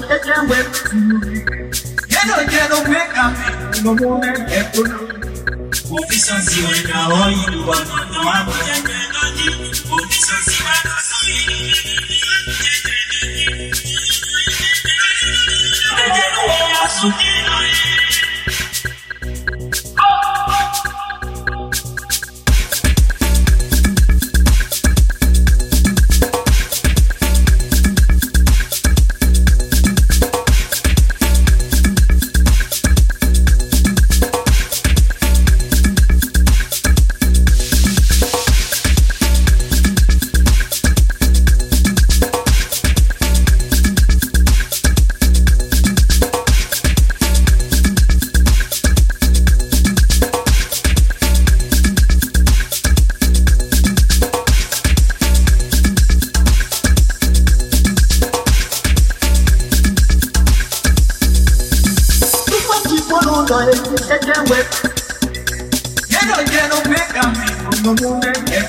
que te vuelve Que no quiero me cambie, no more dejo Confissão se olha hoje, quando não apoia, que é doido. Confissão soy el que web. Quiero, quiero, pégame, como un mundo en el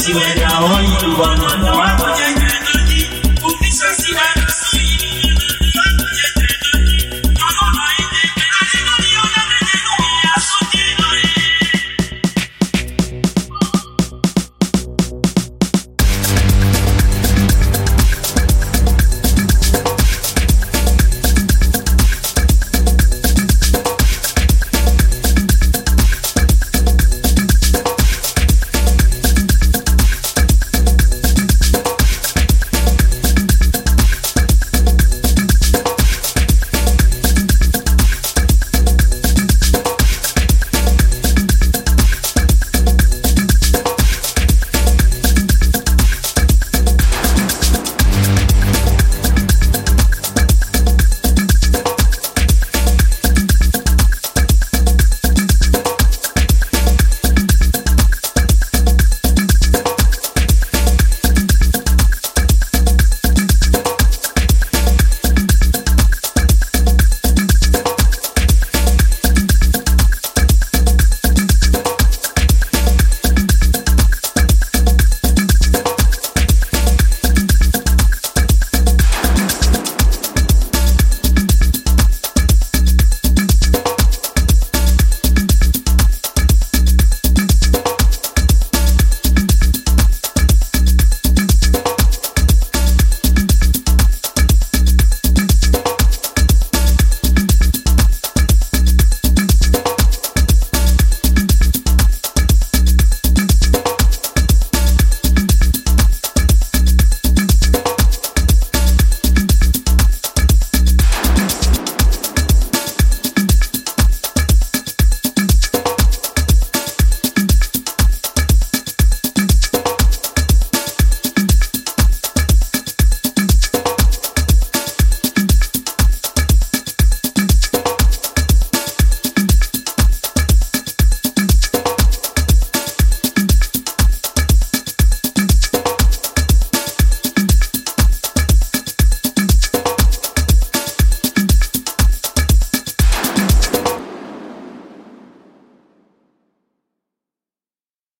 siwe na onyi lubano na wako